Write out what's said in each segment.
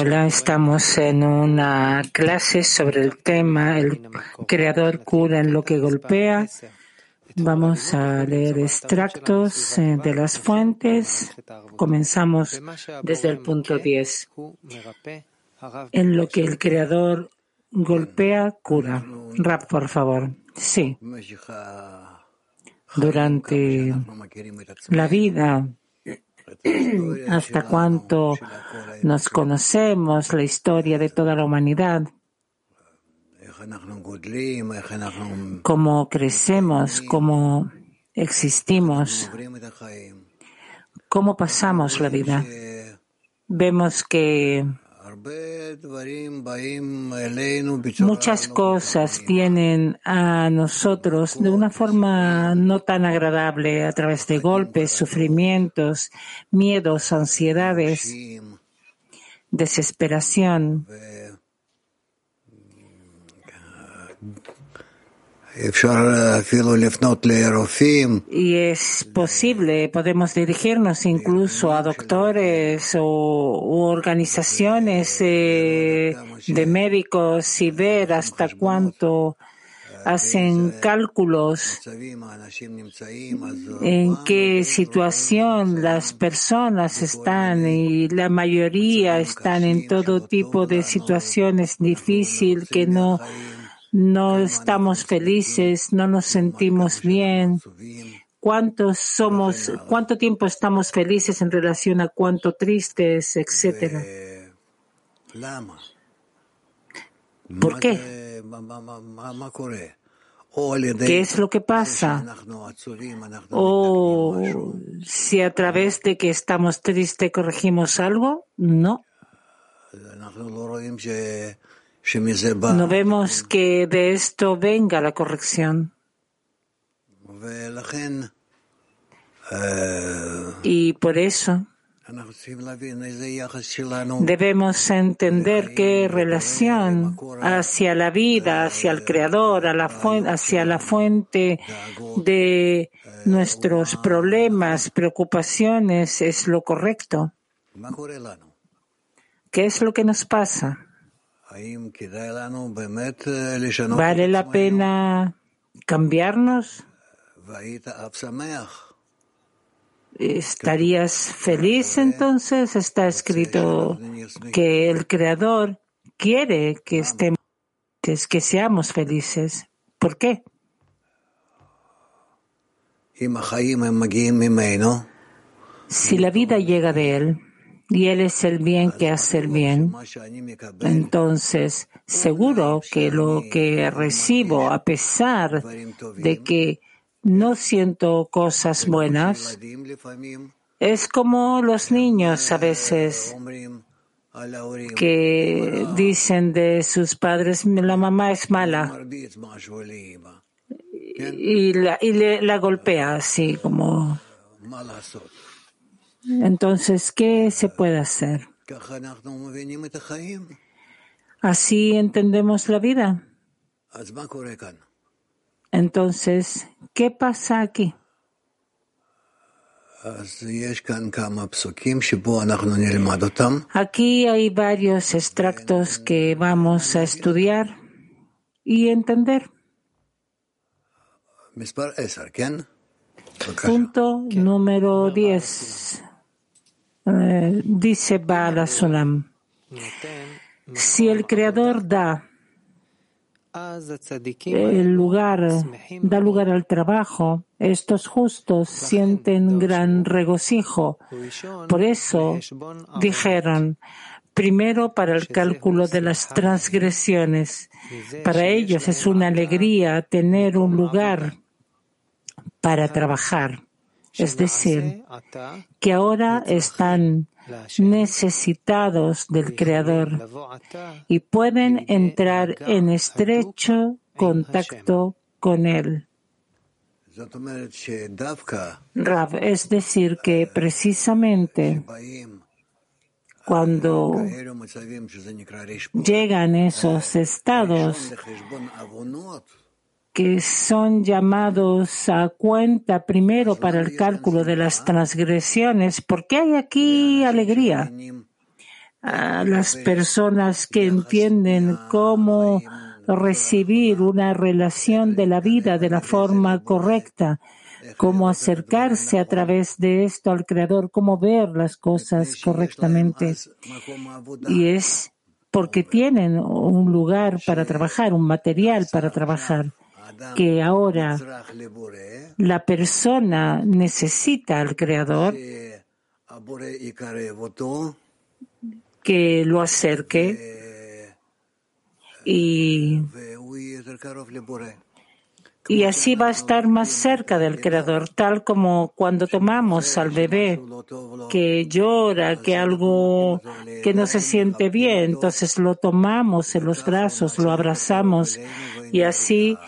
Hola, estamos en una clase sobre el tema El creador cura en lo que golpea. Vamos a leer extractos eh, de las fuentes. Comenzamos desde el punto 10. En lo que el creador golpea, cura. Rap, por favor. Sí. Durante la vida hasta cuánto nos conocemos, la historia de toda la humanidad, cómo crecemos, cómo existimos, cómo pasamos la vida. Vemos que Muchas cosas vienen a nosotros de una forma no tan agradable a través de golpes, sufrimientos, miedos, ansiedades, desesperación. Y es posible, podemos dirigirnos incluso a doctores o organizaciones eh, de médicos y ver hasta cuánto hacen cálculos en qué situación las personas están y la mayoría están en todo tipo de situaciones difíciles que no no estamos felices, no nos sentimos bien. ¿Cuántos somos, cuánto tiempo estamos felices en relación a cuánto tristes, etcétera? ¿Por qué? ¿Qué es lo que pasa? ¿O si a través de que estamos tristes corregimos algo? No. No vemos que de esto venga la corrección. Y por eso debemos entender qué relación hacia la vida, hacia el Creador, hacia la fuente de nuestros problemas, preocupaciones es lo correcto. ¿Qué es lo que nos pasa? ¿Vale la pena cambiarnos? ¿Estarías feliz entonces? Está escrito que el Creador quiere que estemos, que seamos felices. ¿Por qué? Si la vida llega de Él, y Él es el bien que hace el bien, entonces seguro que lo que recibo, a pesar de que no siento cosas buenas, es como los niños a veces que dicen de sus padres, la mamá es mala. Y la, y la golpea así como entonces, ¿qué se puede hacer? Así entendemos la vida. Entonces, ¿qué pasa aquí? Aquí hay varios extractos que vamos a estudiar y entender. Punto número 10. Eh, dice Bala Sulam, si el Creador da el lugar, da lugar al trabajo, estos justos sienten gran regocijo. Por eso dijeron, primero para el cálculo de las transgresiones. Para ellos es una alegría tener un lugar para trabajar. Es decir, que ahora están necesitados del Creador y pueden entrar en estrecho contacto con Él. Rav, es decir, que precisamente cuando llegan esos estados que son llamados a cuenta primero para el cálculo de las transgresiones, porque hay aquí alegría. A las personas que entienden cómo recibir una relación de la vida de la forma correcta, cómo acercarse a través de esto al Creador, cómo ver las cosas correctamente. Y es porque tienen un lugar para trabajar, un material para trabajar, que ahora la persona necesita al Creador que lo acerque y y así va a estar más cerca del Creador, tal como cuando tomamos al bebé que llora, que algo que no se siente bien, entonces lo tomamos en los brazos, lo abrazamos y así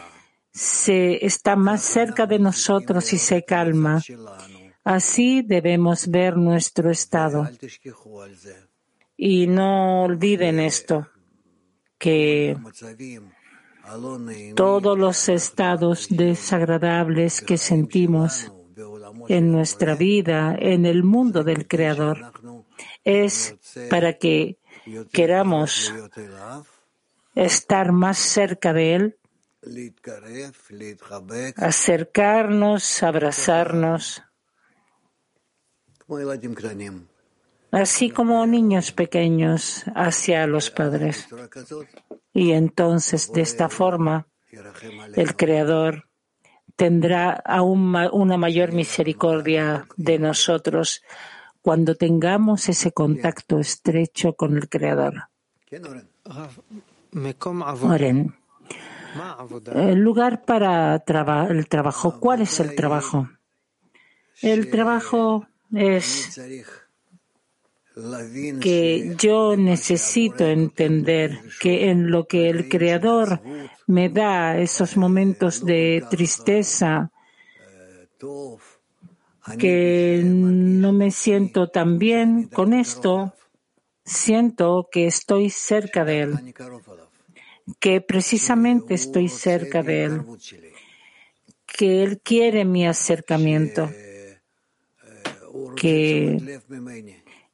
se está más cerca de nosotros y se calma. Así debemos ver nuestro estado. Y no olviden esto, que todos los estados desagradables que sentimos en nuestra vida, en el mundo del Creador, es para que queramos estar más cerca de Él, acercarnos, abrazarnos, así como niños pequeños hacia los padres. Y entonces, de esta forma, el Creador tendrá aún una mayor misericordia de nosotros cuando tengamos ese contacto estrecho con el Creador. Oren, el lugar para el trabajo, ¿cuál es el trabajo? El trabajo es que yo necesito entender que en lo que el Creador me da esos momentos de tristeza, que no me siento tan bien con esto, siento que estoy cerca de Él, que precisamente estoy cerca de Él, que Él quiere mi acercamiento, que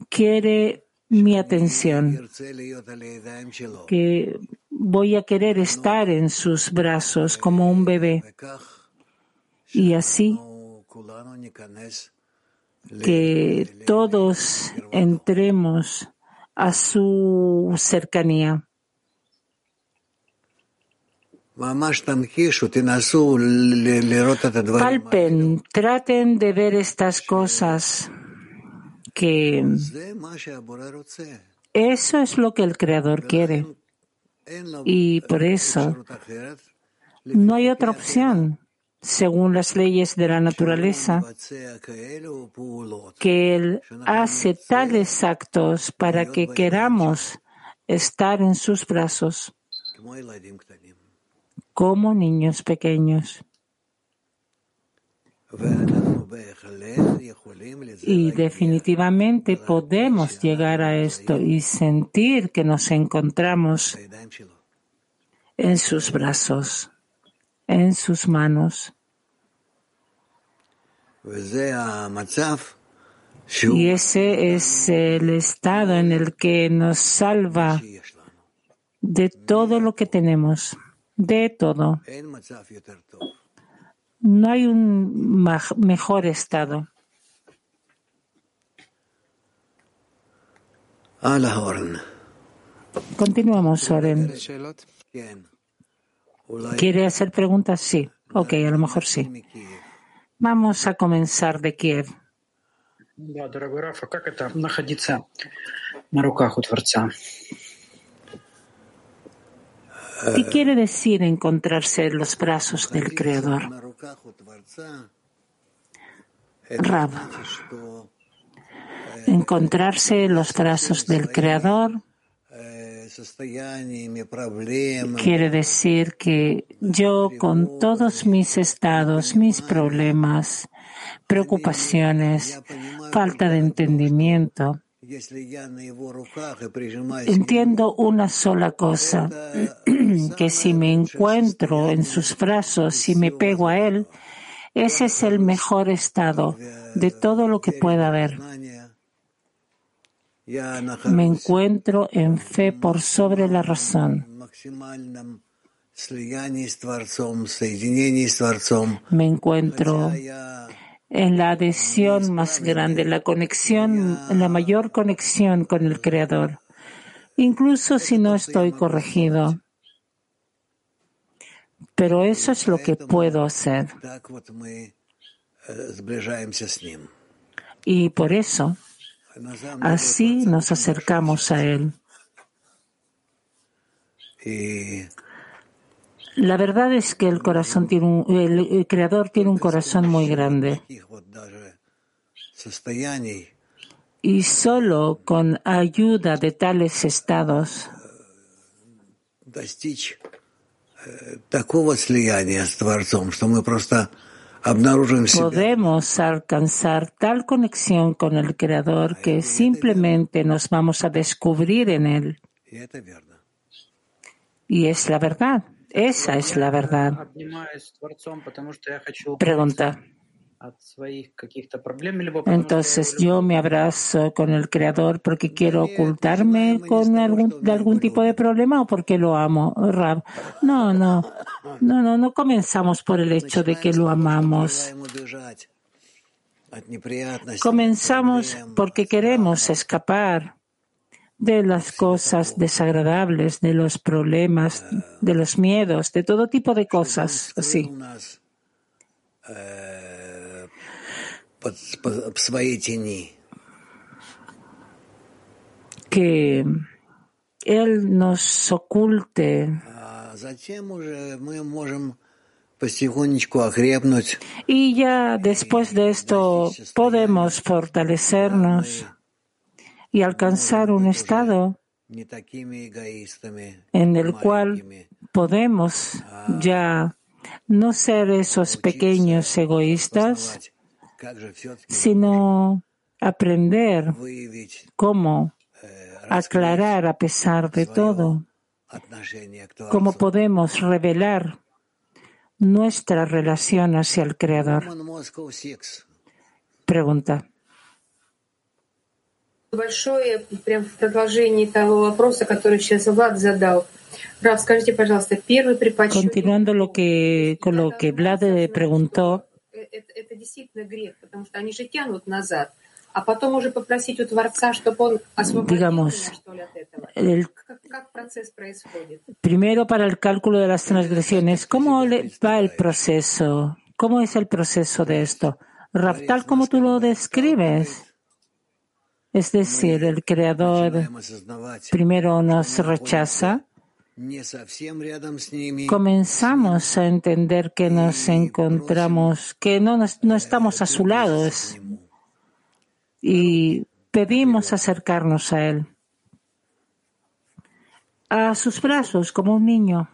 quiere mi atención, que voy a querer estar en sus brazos como un bebé. Y así que todos entremos a su cercanía. Palpen, traten de ver estas cosas que eso es lo que el Creador quiere. Y por eso no hay otra opción, según las leyes de la naturaleza, que Él hace tales actos para que queramos estar en sus brazos como niños pequeños. Y definitivamente podemos llegar a esto y sentir que nos encontramos en sus brazos, en sus manos. Y ese es el estado en el que nos salva de todo lo que tenemos, de todo. No hay un mejor estado. Continuamos, Oren. ¿Quiere hacer preguntas? Sí. Ok, a lo mejor sí. Vamos a comenzar de Kiev. ¿Qué quiere decir encontrarse en los brazos del Creador? Rab. Encontrarse en los brazos del Creador quiere decir que yo con todos mis estados, mis problemas, preocupaciones, falta de entendimiento, Entiendo una sola cosa, que si me encuentro en sus brazos y me pego a él, ese es el mejor estado de todo lo que pueda haber. Me encuentro en fe por sobre la razón. Me encuentro en la adhesión más grande, la conexión, la mayor conexión con el Creador, incluso si no estoy corregido. Pero eso es lo que puedo hacer. Y por eso, así nos acercamos a Él. La verdad es que el corazón tiene un, el, creador tiene un corazón muy grande. Y solo con ayuda de tales estados podemos alcanzar tal conexión con el Creador que simplemente nos vamos a descubrir en Él. Y es la verdad. Esa es la verdad. Pregunta. Entonces yo me abrazo con el Creador porque quiero ocultarme con algún, de algún tipo de problema o porque lo amo, Rab. No, no, no, no, no comenzamos por el hecho de que lo amamos. Comenzamos porque queremos escapar de las cosas desagradables, de los problemas, de los miedos, de todo tipo de cosas así. Que Él nos oculte. Y ya después de esto podemos fortalecernos y alcanzar un estado en el cual podemos ya no ser esos pequeños egoístas, sino aprender cómo aclarar a pesar de todo, cómo podemos revelar nuestra relación hacia el Creador. Pregunta. Большое прям в продолжении того вопроса, который сейчас Влад задал. Рав, скажите, пожалуйста, первый при Continuando lo que, con lo que Vlad preguntó. Это, это действительно грех, потому что они же тянут назад. А потом уже попросить у Творца, чтобы он освободил Digamos, меня, что ли, от этого. El, как, как процесс происходит? Primero, para el cálculo de las transgresiones, ¿cómo va el proceso? ¿Cómo es el proceso de esto? Rav, tal como tú lo describes. Es decir, el Creador primero nos rechaza. Comenzamos a entender que nos encontramos, que no, no estamos a su lado y pedimos acercarnos a Él, a sus brazos como un niño.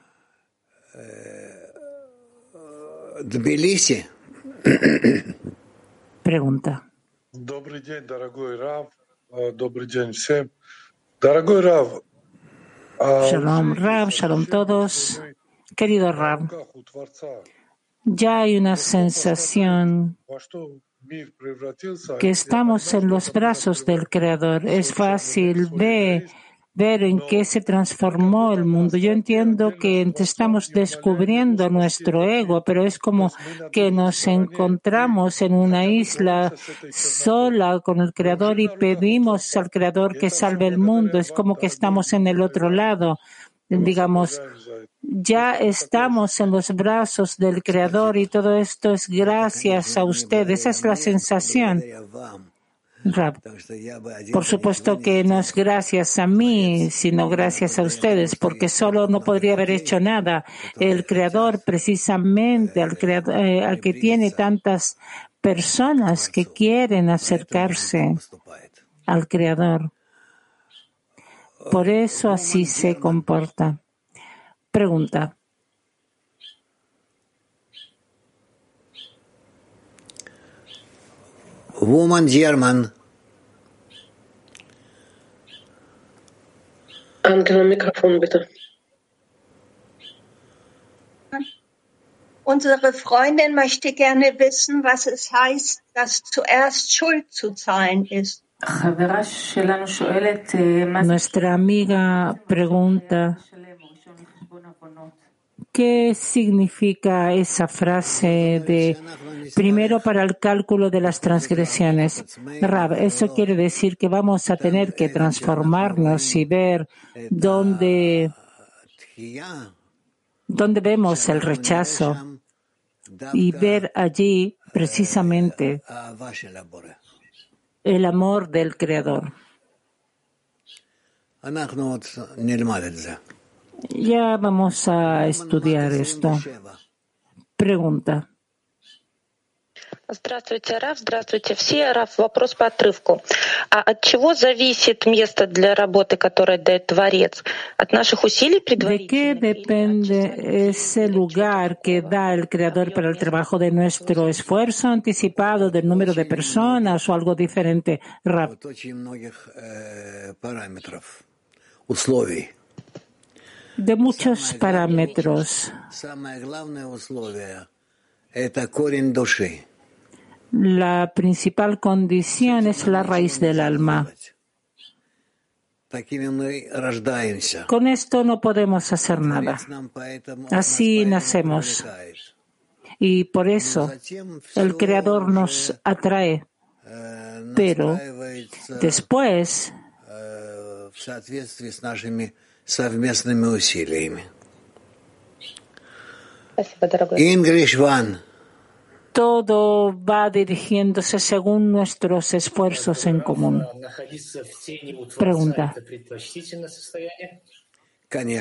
Pregunta. Shalom Rav, shalom todos. Querido Rav, ya hay una sensación que estamos en los brazos del Creador. Es fácil ver ver en qué se transformó el mundo. Yo entiendo que estamos descubriendo nuestro ego, pero es como que nos encontramos en una isla sola con el Creador y pedimos al Creador que salve el mundo. Es como que estamos en el otro lado. Digamos, ya estamos en los brazos del Creador y todo esto es gracias a usted. Esa es la sensación. Por supuesto que no es gracias a mí, sino gracias a ustedes, porque solo no podría haber hecho nada. El Creador, precisamente, al, creador, eh, al que tiene tantas personas que quieren acercarse al Creador. Por eso así se comporta. Pregunta. Woman German. Ähm, Angela, Mikrofon bitte. Unsere Freundin möchte gerne wissen, was es heißt, dass zuerst Schuld zu zahlen ist. Nuestra amiga pregunta ¿Qué significa esa frase de primero para el cálculo de las transgresiones? Rab, eso quiere decir que vamos a tener que transformarnos y ver dónde, dónde vemos el rechazo y ver allí precisamente el amor del Creador. Ya vamos a estudiar esto. Pregunta. Здравствуйте, Раф. Здравствуйте все. Раф, вопрос по отрывку. А от чего зависит место для работы, которое дает Творец? От наших усилий предварительных? ¿De qué depende ese lugar que da el Creador para el trabajo de nuestro esfuerzo anticipado, del número de personas o algo diferente? Раф de muchos parámetros. La principal condición es la raíz del alma. Con esto no podemos hacer nada. Así nacemos. Y por eso el Creador nos atrae. Pero después совместными усилиями. English One. Todo va dirigiéndose según nuestros esfuerzos en común. Pregunta.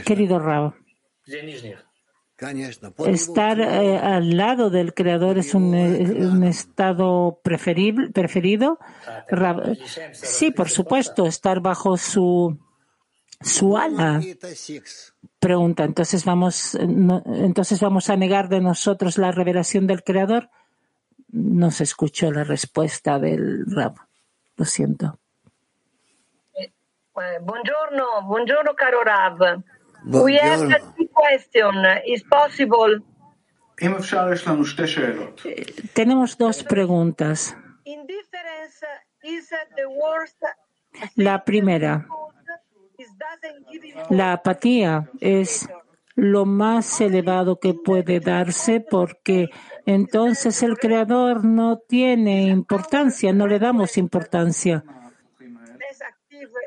Querido Rab, estar eh, al lado del Creador es un, un estado preferible, preferido. Rab, sí, por supuesto, estar bajo su su ala. Pregunta, entonces vamos, entonces vamos a negar de nosotros la revelación del Creador. No se escuchó la respuesta del Rab. Lo siento. Eh, buongiorno, buongiorno caro Rab. We question. Is possible? Eh, tenemos dos preguntas. La primera, la apatía es lo más elevado que puede darse porque entonces el creador no tiene importancia, no le damos importancia.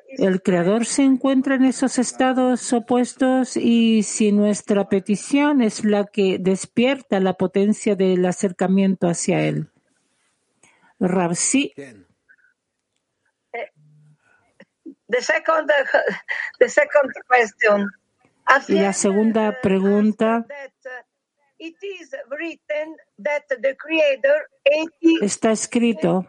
El creador se encuentra en esos estados opuestos y si nuestra petición es la que despierta la potencia del acercamiento hacia él. Rabsi la segunda pregunta está escrito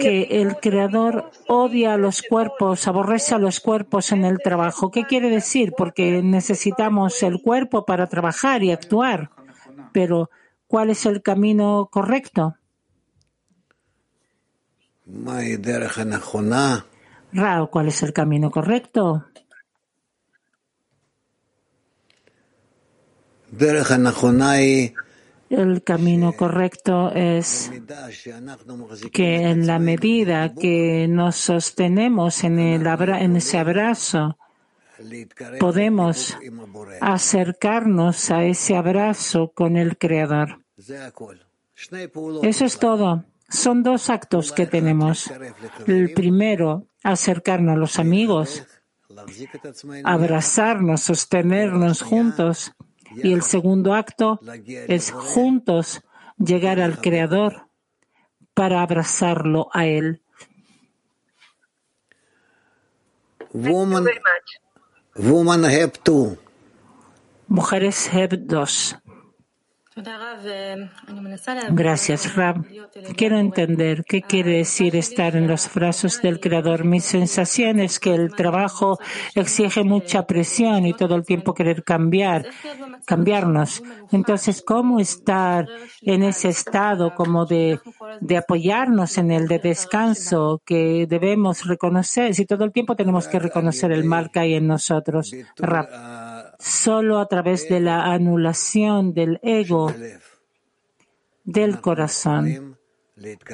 que el creador odia a los cuerpos, aborrece a los cuerpos en el trabajo. ¿Qué quiere decir? Porque necesitamos el cuerpo para trabajar y actuar. Pero, ¿cuál es el camino correcto? Rao, ¿cuál es el camino correcto? El camino correcto es que en la medida que nos sostenemos en, el en ese abrazo, podemos acercarnos a ese abrazo con el Creador. Eso es todo. Son dos actos que tenemos. El primero, acercarnos a los amigos, abrazarnos, sostenernos juntos. Y el segundo acto es juntos llegar al Creador para abrazarlo a Él. Woman, have two. Mujeres have dos. Gracias, Rab. Quiero entender qué quiere decir estar en los brazos del Creador. Mi sensación es que el trabajo exige mucha presión y todo el tiempo querer cambiar, cambiarnos. Entonces, ¿cómo estar en ese estado como de, apoyarnos en el de descanso que debemos reconocer? Si todo el tiempo tenemos que reconocer el mal que hay en nosotros. Rab. Solo a través de la anulación del ego del corazón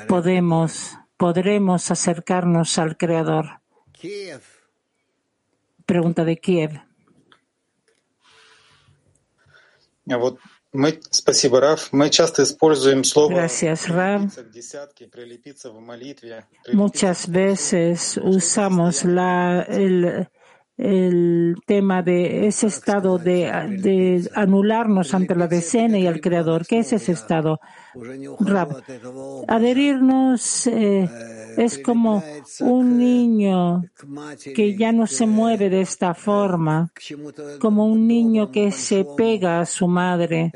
podemos, podremos acercarnos al Creador. Pregunta de Kiev. Gracias, Rav. Muchas veces usamos la, el, el tema de ese estado de, de, anularnos ante la decena y el Creador. ¿Qué es ese estado? Rab, adherirnos eh, es como un niño que ya no se mueve de esta forma, como un niño que se pega a su madre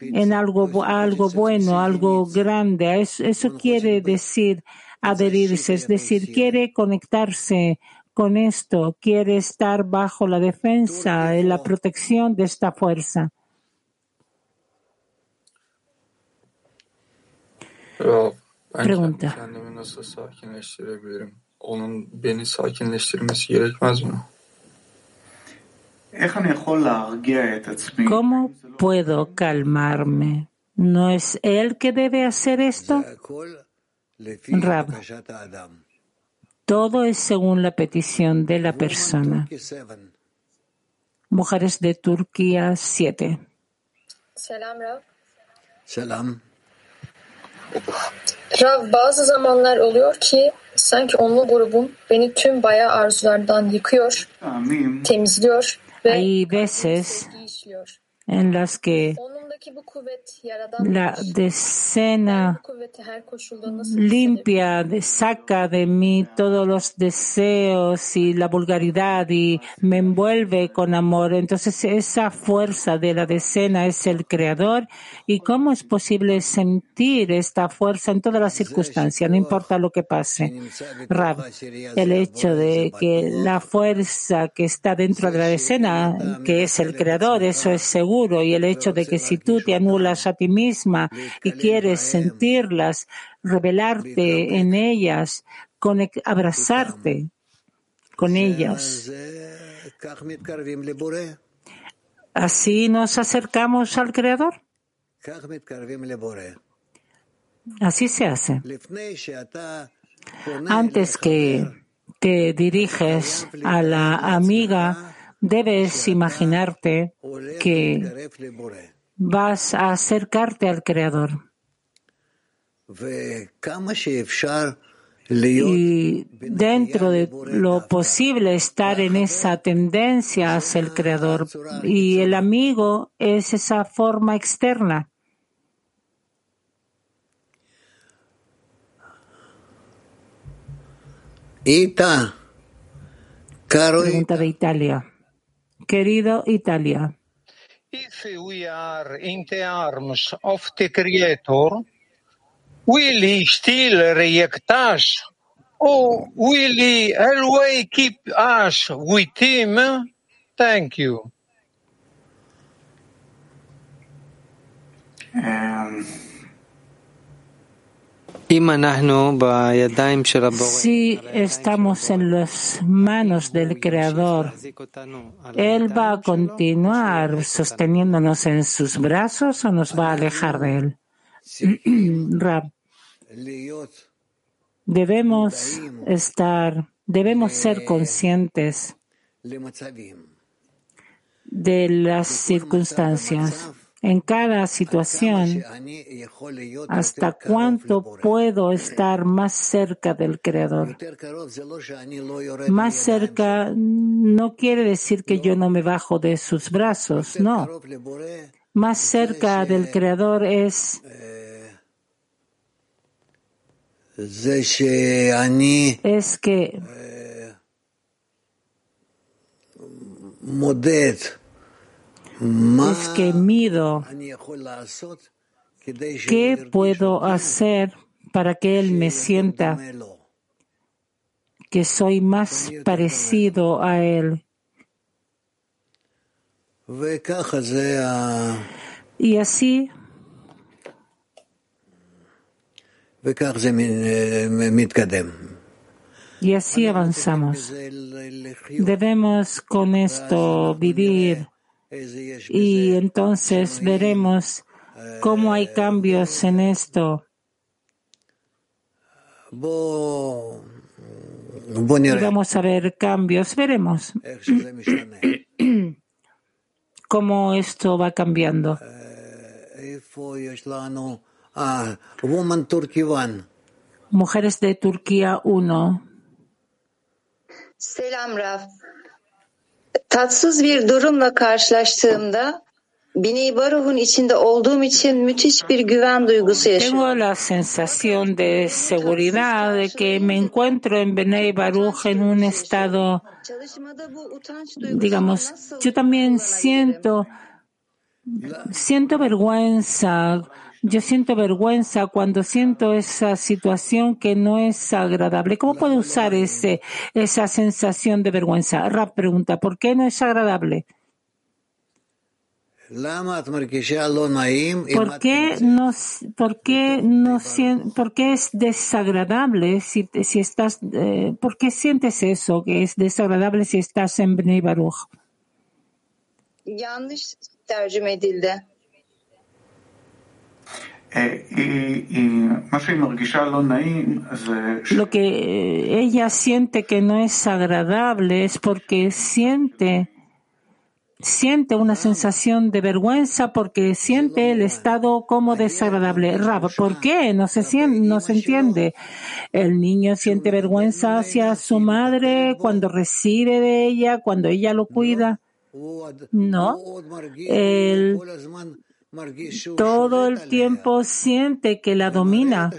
en algo, algo bueno, algo grande. Eso, eso quiere decir adherirse, es decir, quiere conectarse con esto quiere estar bajo la defensa y la protección de esta fuerza. Pregunta. ¿Cómo puedo calmarme? ¿No es él que debe hacer esto? Rab. Todo es según la petición de la persona. Mujeres de Turquía 7. Selam Rav. Selam. Rav bazı zamanlar oluyor ki sanki onlu grubum beni tüm bayağı arzulardan yıkıyor, temizliyor ve Hay veces en las que la decena limpia, saca de mí todos los deseos y la vulgaridad y me envuelve con amor. Entonces esa fuerza de la decena es el creador y cómo es posible sentir esta fuerza en todas las circunstancias, no importa lo que pase. Rab, el hecho de que la fuerza que está dentro de la decena, que es el creador, eso es seguro y el hecho de que si tú te anulas a ti misma y quieres sentirlas, revelarte en ellas, abrazarte con ellas. Así nos acercamos al Creador. Así se hace. Antes que te diriges a la amiga, debes imaginarte que vas a acercarte al Creador. Y dentro de lo posible estar en esa tendencia hacia el Creador. Y el amigo es esa forma externa. Pregunta de Italia. Querido Italia. If we are in the arms of the Creator, will He still reject us, or will He always keep us with Him? Thank you. Um, Si estamos en las manos del Creador, Él va a continuar sosteniéndonos en sus brazos o nos va a alejar de Él. Debemos estar, debemos ser conscientes de las circunstancias en cada situación, hasta cuánto puedo estar más cerca del Creador. Más cerca no quiere decir que yo no me bajo de sus brazos, no. Más cerca del Creador es es que es que mido qué puedo hacer para que él me sienta que soy más parecido a él. Y así y así avanzamos. Debemos con esto vivir y entonces veremos cómo hay cambios en esto. vamos a ver cambios, veremos cómo esto va cambiando. Mujeres de Turquía 1. Selam Raf. Tatsız bir durumla karşılaştığımda Bini Baruh'un içinde olduğum için müthiş bir güven duygusu yaşıyorum. Tengo la sensación de seguridad de que me encuentro en Benei Baruch en un estado, digamos, yo también siento, siento vergüenza yo siento vergüenza cuando siento esa situación que no es agradable. ¿Cómo puedo usar ese, esa sensación de vergüenza? Rap pregunta, ¿por qué no es agradable? ¿Por qué no, por qué no, por qué es desagradable si, si estás, eh, por qué sientes eso que es desagradable si estás en Bnei Baruch? Edildi. Lo que ella siente que no es agradable es porque siente siente una sensación de vergüenza porque siente el estado como desagradable. Rab, ¿por qué? No se, siente, no se entiende. El niño siente vergüenza hacia su madre cuando recibe de ella, cuando ella lo cuida. No. El todo el tiempo siente que la domina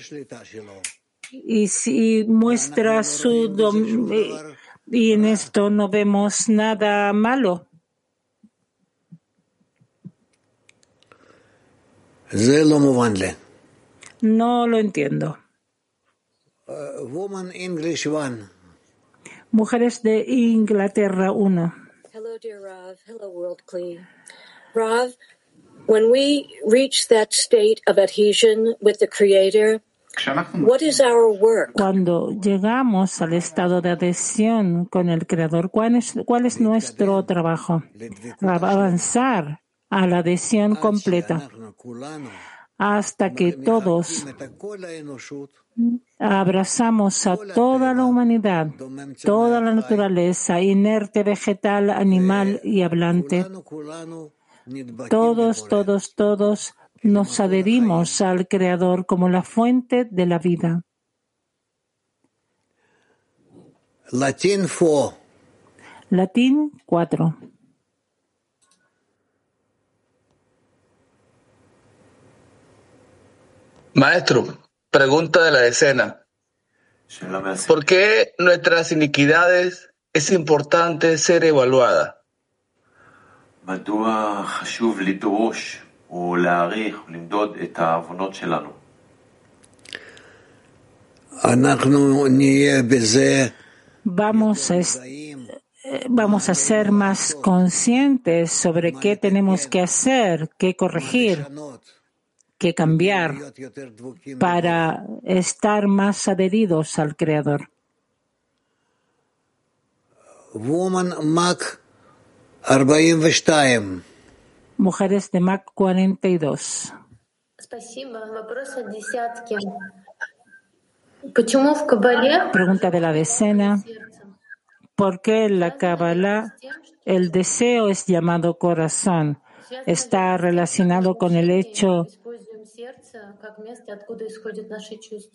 y si muestra su dominio y en esto no vemos nada malo. No lo entiendo. Mujeres de Inglaterra 1. Hello, dear Rav. Hello, World Clean. Rav, When we reach that state of adhesion with the Creator, what is our work? Cuando llegamos al estado de adhesión con el Creador, ¿cuál es, cuál es nuestro trabajo? Avanzar a la adhesión completa hasta que todos abrazamos a toda la humanidad, toda la naturaleza, inerte, vegetal, animal y hablante todos, todos, todos nos adherimos al Creador como la fuente de la vida. Latín 4. Latín 4. Maestro, pregunta de la decena. ¿Por qué nuestras iniquidades es importante ser evaluada? מדוע חשוב לדרוש ולהעריך ולמדוד את העוונות שלנו? אנחנו נהיה בזה Vamos a, vamos a ser más conscientes sobre qué tenemos que hacer, qué corregir, qué cambiar para estar más adheridos al Creador. Woman Mac Mujeres de Mac 42. Pregunta de la decena. ¿Por qué en la Kabbalah el deseo es llamado corazón? Está relacionado con el hecho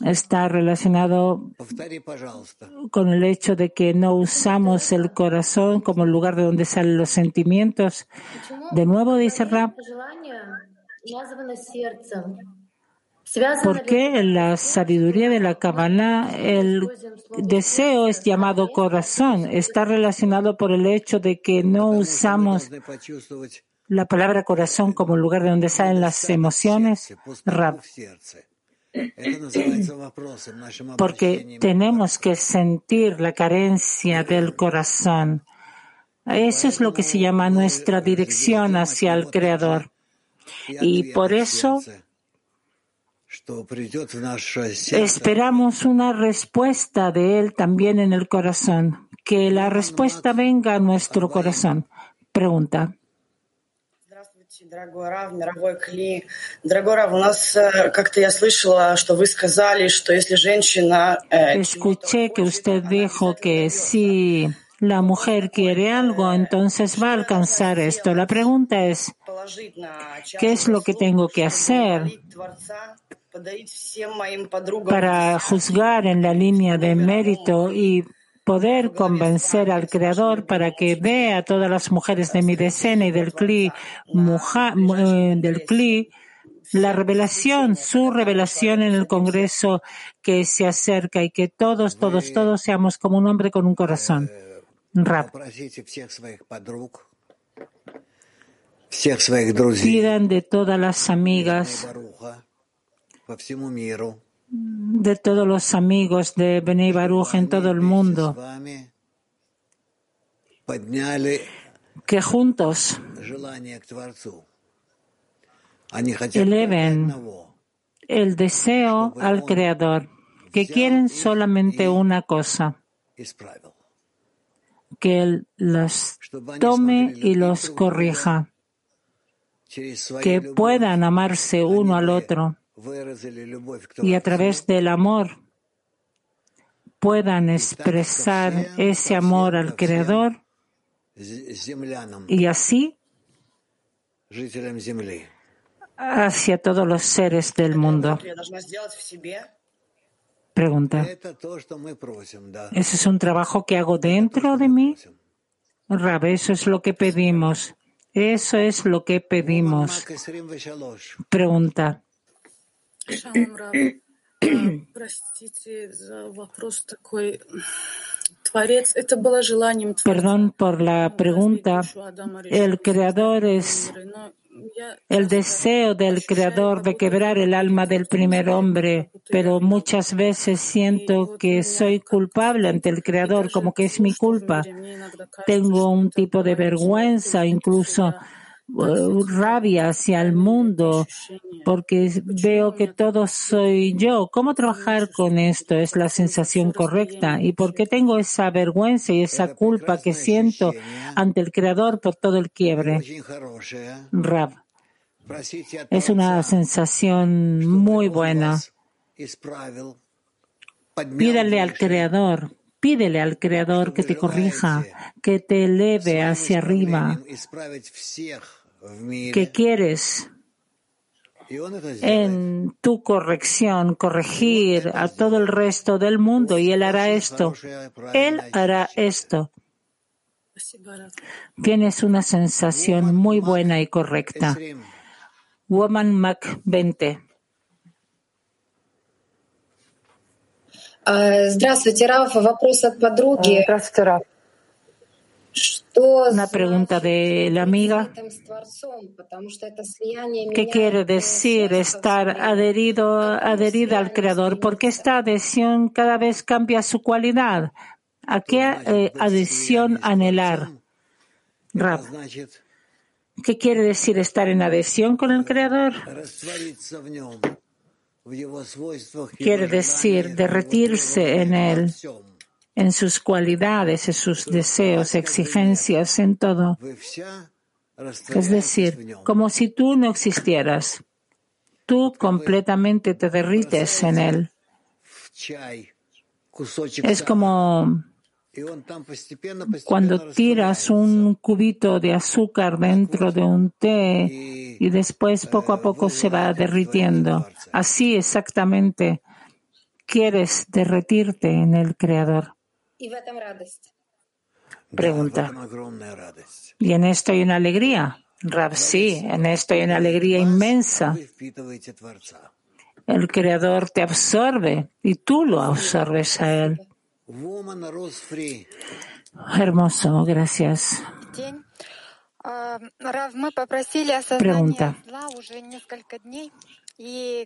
está relacionado con el hecho de que no usamos el corazón como el lugar de donde salen los sentimientos. De nuevo dice Rab, ¿por qué en la sabiduría de la Kabbalah el deseo es llamado corazón? Está relacionado por el hecho de que no usamos la palabra corazón como el lugar de donde salen las emociones, Rab. Porque tenemos que sentir la carencia del corazón. Eso es lo que se llama nuestra dirección hacia el Creador. Y por eso esperamos una respuesta de Él también en el corazón. Que la respuesta venga a nuestro corazón. Pregunta. Дорогой Рав, мировой Кли. Дорогой Рав, у нас как-то я слышала, что вы сказали, что если женщина... Escuché que usted dijo que si la mujer quiere algo, entonces va a alcanzar esto. La pregunta es, ¿qué es lo que tengo que hacer para juzgar en la línea de mérito y poder convencer al Creador para que vea a todas las mujeres de mi decena y del CLI, eh, del CLI la revelación, su revelación en el Congreso que se acerca y que todos, todos, todos seamos como un hombre con un corazón. Rap. Pidan de todas las amigas de todos los amigos de Bnei Baruch en todo el mundo, que juntos eleven el deseo al Creador, que quieren solamente una cosa, que Él los tome y los corrija, que puedan amarse uno al otro y a través del amor puedan expresar ese amor al Creador y así hacia todos los seres del mundo. Pregunta. ¿Ese es un trabajo que hago dentro de mí? Rab, eso es lo que pedimos. Eso es lo que pedimos. Pregunta. Perdón por la pregunta. El creador es el deseo del creador de quebrar el alma del primer hombre, pero muchas veces siento que soy culpable ante el creador, como que es mi culpa. Tengo un tipo de vergüenza, incluso rabia hacia el mundo porque veo que todo soy yo. ¿Cómo trabajar con esto? ¿Es la sensación correcta? ¿Y por qué tengo esa vergüenza y esa culpa que siento ante el Creador por todo el quiebre? Rab. Es una sensación muy buena. Pídale al Creador, pídele al Creador que te corrija, que te eleve hacia arriba, que quieres en tu corrección corregir a todo el resto del mundo y Él hará esto. Él hará esto. Tienes una sensación muy buena y correcta. Woman Mac 20. Здравствуйте, Раф. Вопрос от подруги. Здравствуйте, Раф. Una pregunta de la amiga. ¿Qué quiere decir estar adherido, adherida al Creador? Porque esta adhesión cada vez cambia su cualidad. ¿A qué eh, adhesión anhelar? Rab. ¿Qué quiere decir estar en adhesión con el Creador? Quiere decir derretirse en Él en sus cualidades, en sus deseos, exigencias, en todo. Es decir, como si tú no existieras. Tú completamente te derrites en él. Es como cuando tiras un cubito de azúcar dentro de un té y después poco a poco se va derritiendo. Así exactamente quieres derretirte en el Creador. Pregunta. ¿Y en esto hay una alegría? Rab, sí, en esto hay una alegría inmensa. El Creador te absorbe y tú lo absorbes a Él. Hermoso, gracias. Pregunta.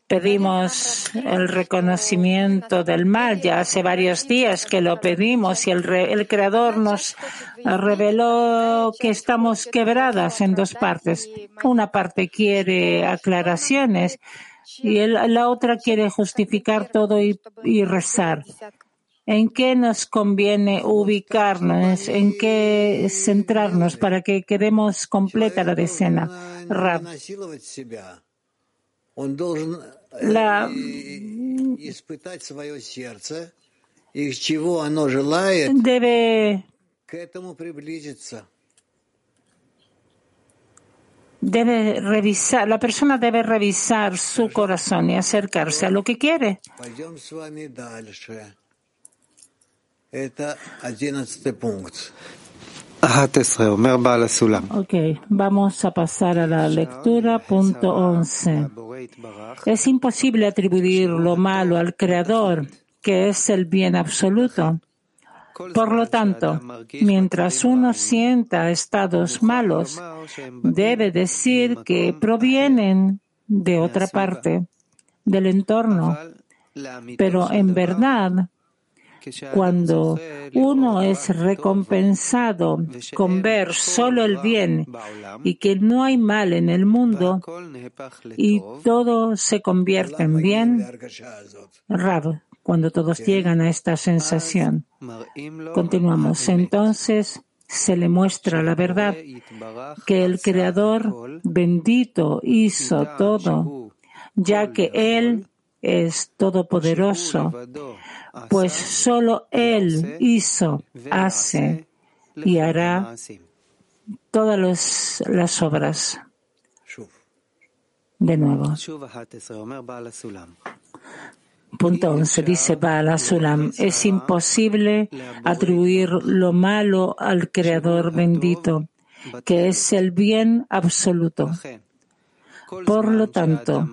Pedimos el reconocimiento del mal. Ya hace varios días que lo pedimos y el, el Creador nos reveló que estamos quebradas en dos partes. Una parte quiere aclaraciones y la otra quiere justificar todo y, y rezar. ¿En qué nos conviene ubicarnos? ¿En qué centrarnos para que quedemos completa la decena? Rab. La, debe debe revisar, la persona debe revisar su corazón y acercarse a lo que quiere. Ok, vamos a pasar a la lectura. Punto 11. Es imposible atribuir lo malo al Creador, que es el bien absoluto. Por lo tanto, mientras uno sienta estados malos, debe decir que provienen de otra parte, del entorno. Pero en verdad, cuando uno es recompensado con ver solo el bien y que no hay mal en el mundo y todo. se convierte en bien, Rab, cuando todos llegan a esta sensación. Continuamos. Entonces se le muestra la verdad que el Creador bendito hizo todo, ya que Él es todopoderoso pues solo Él hizo, hace y hará todas las obras. De nuevo. Punto 11 dice Baal Sulam, es imposible atribuir lo malo al Creador bendito, que es el bien absoluto. Por lo tanto,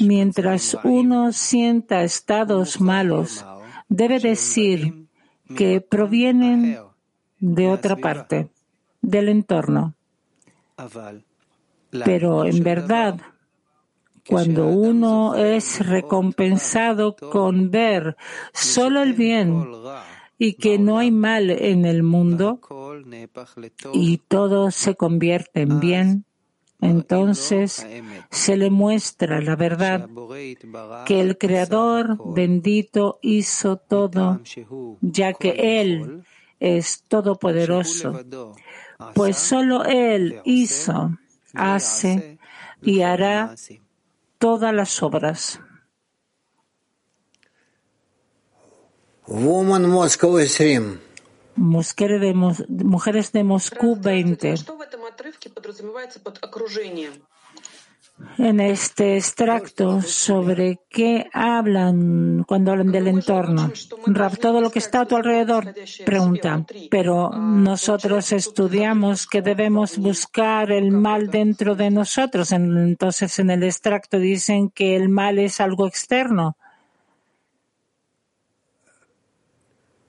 mientras uno sienta estados malos, debe decir que provienen de otra parte, del entorno. Pero en verdad, cuando uno es recompensado con ver solo el bien y que no hay mal en el mundo y todo se convierte en bien, entonces se le muestra la verdad que el Creador bendito hizo todo, ya que Él es todopoderoso, pues solo Él hizo, hace y hará todas las obras. Mujeres de Moscú 20 en este extracto sobre qué hablan cuando hablan del entorno. Rab, todo lo que está a tu alrededor, pregunta. Pero nosotros estudiamos que debemos buscar el mal dentro de nosotros. Entonces, en el extracto dicen que el mal es algo externo.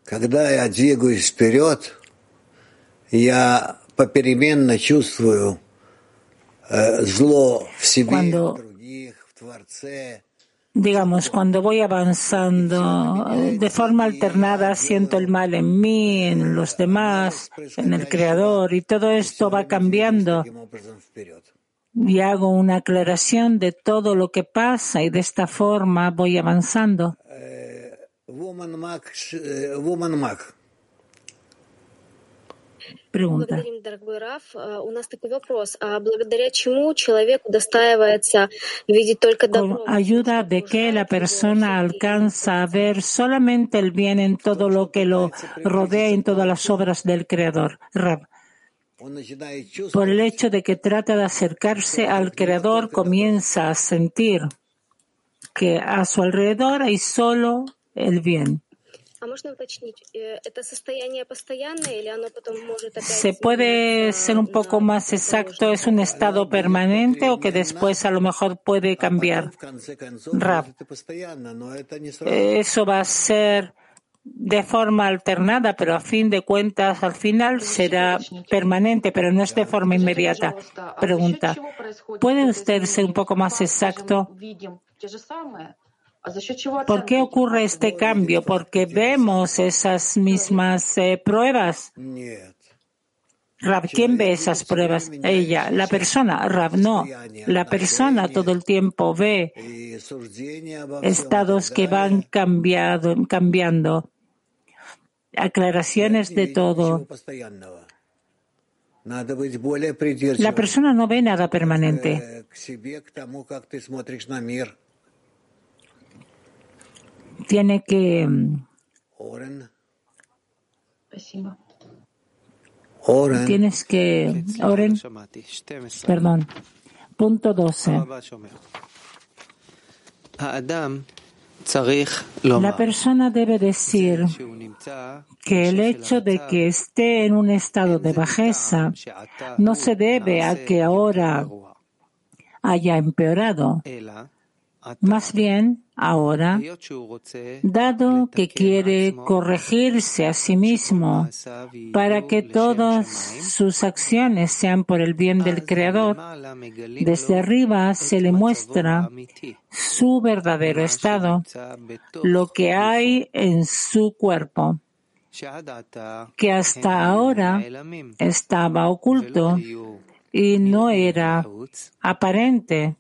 Cuando yo попеременно чувствую зло в себе, cuando, в других, в Творце. Digamos, cuando voy avanzando de forma alternada, siento el mal en mí, en los demás, en el Creador, y todo esto va cambiando. Y hago una aclaración de todo lo que pasa, y de esta forma voy avanzando. Pregunta. Con ayuda de que la persona alcanza a ver solamente el bien en todo lo que lo rodea en todas las obras del Creador. Rab. Por el hecho de que trata de acercarse al Creador, comienza a sentir que a su alrededor hay solo el bien. ¿Se puede ser un poco más exacto? ¿Es un estado permanente o que después a lo mejor puede cambiar? Rab, eso va a ser de forma alternada, pero a fin de cuentas, al final será permanente, pero no es de forma inmediata. Pregunta, ¿puede usted ser un poco más exacto? ¿Por qué ocurre este cambio? ¿Porque vemos esas mismas eh, pruebas? Rab, ¿quién ve esas pruebas? Ella, la persona. Rab, no. La persona todo el tiempo ve estados que van cambiado, cambiando, aclaraciones de todo. La persona no ve nada permanente. Tiene que Tienes que, Oren, perdón, punto 12. La persona debe decir que el hecho de que esté en un estado de bajeza no se debe a que ahora haya empeorado, más bien, ahora, dado que quiere corregirse a sí mismo para que todas sus acciones sean por el bien del Creador, desde arriba se le muestra su verdadero estado, lo que hay en su cuerpo, que hasta ahora estaba oculto y no era aparente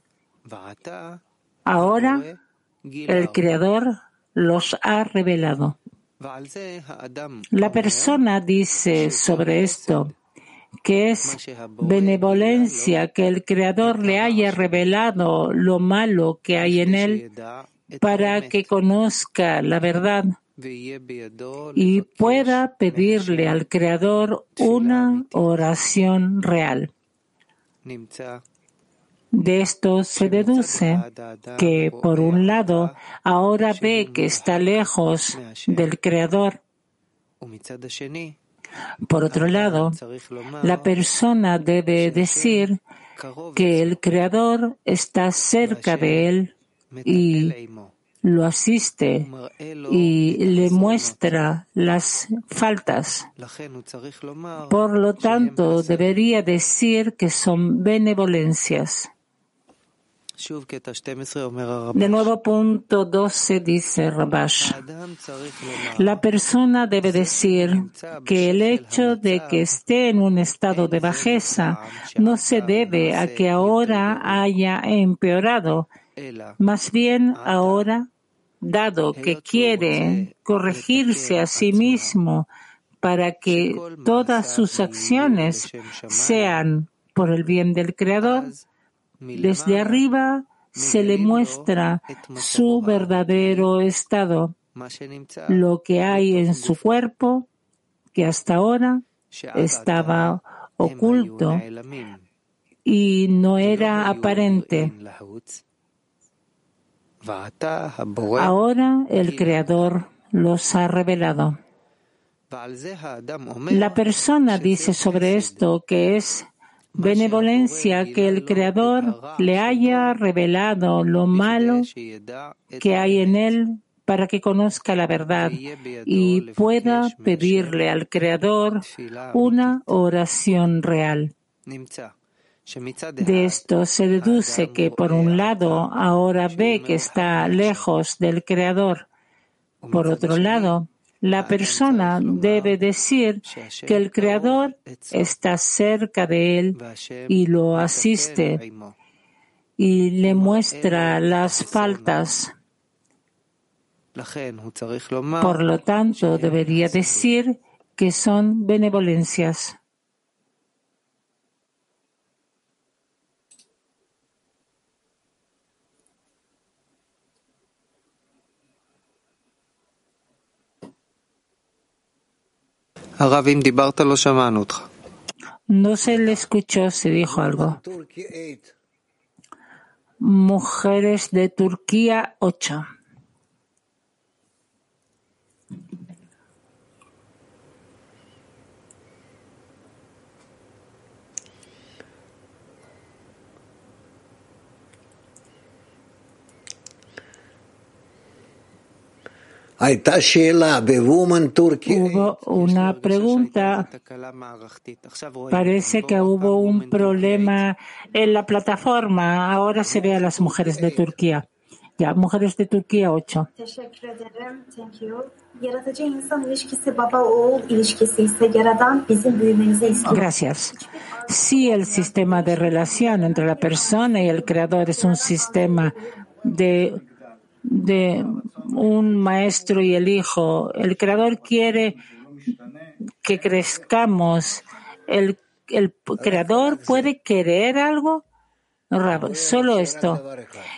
Ahora el Creador los ha revelado. La persona dice sobre esto que es benevolencia que el Creador le haya revelado lo malo que hay en él para que conozca la verdad y pueda pedirle al Creador una oración real. De esto se deduce que, por un lado, ahora ve que está lejos del Creador. Por otro lado, la persona debe decir que el Creador está cerca de él y lo asiste y le muestra las faltas. Por lo tanto, debería decir que son benevolencias. De nuevo, punto 12 dice Rabash. La persona debe decir que el hecho de que esté en un estado de bajeza no se debe a que ahora haya empeorado, más bien ahora, dado que quiere corregirse a sí mismo para que todas sus acciones sean por el bien del Creador, desde arriba se le muestra su verdadero estado, lo que hay en su cuerpo, que hasta ahora estaba oculto y no era aparente. Ahora el Creador los ha revelado. La persona dice sobre esto que es benevolencia que el Creador le haya revelado lo malo que hay en él para que conozca la verdad y pueda pedirle al Creador una oración real. De esto se deduce que, por un lado, ahora ve que está lejos del Creador. Por otro lado, la persona debe decir que el Creador está cerca de él y lo asiste y le muestra las faltas. Por lo tanto, debería decir que son benevolencias. No se le escuchó se dijo algo. Mujeres de Turquía 8. Hubo una pregunta. Parece que hubo un problema en la plataforma. Ahora se ve a las mujeres de Turquía. Ya, mujeres de Turquía 8. Gracias. Si el sistema de relación entre la persona y el creador es un sistema de de un maestro y el hijo. El creador quiere que crezcamos. El, el creador puede querer algo. solo esto.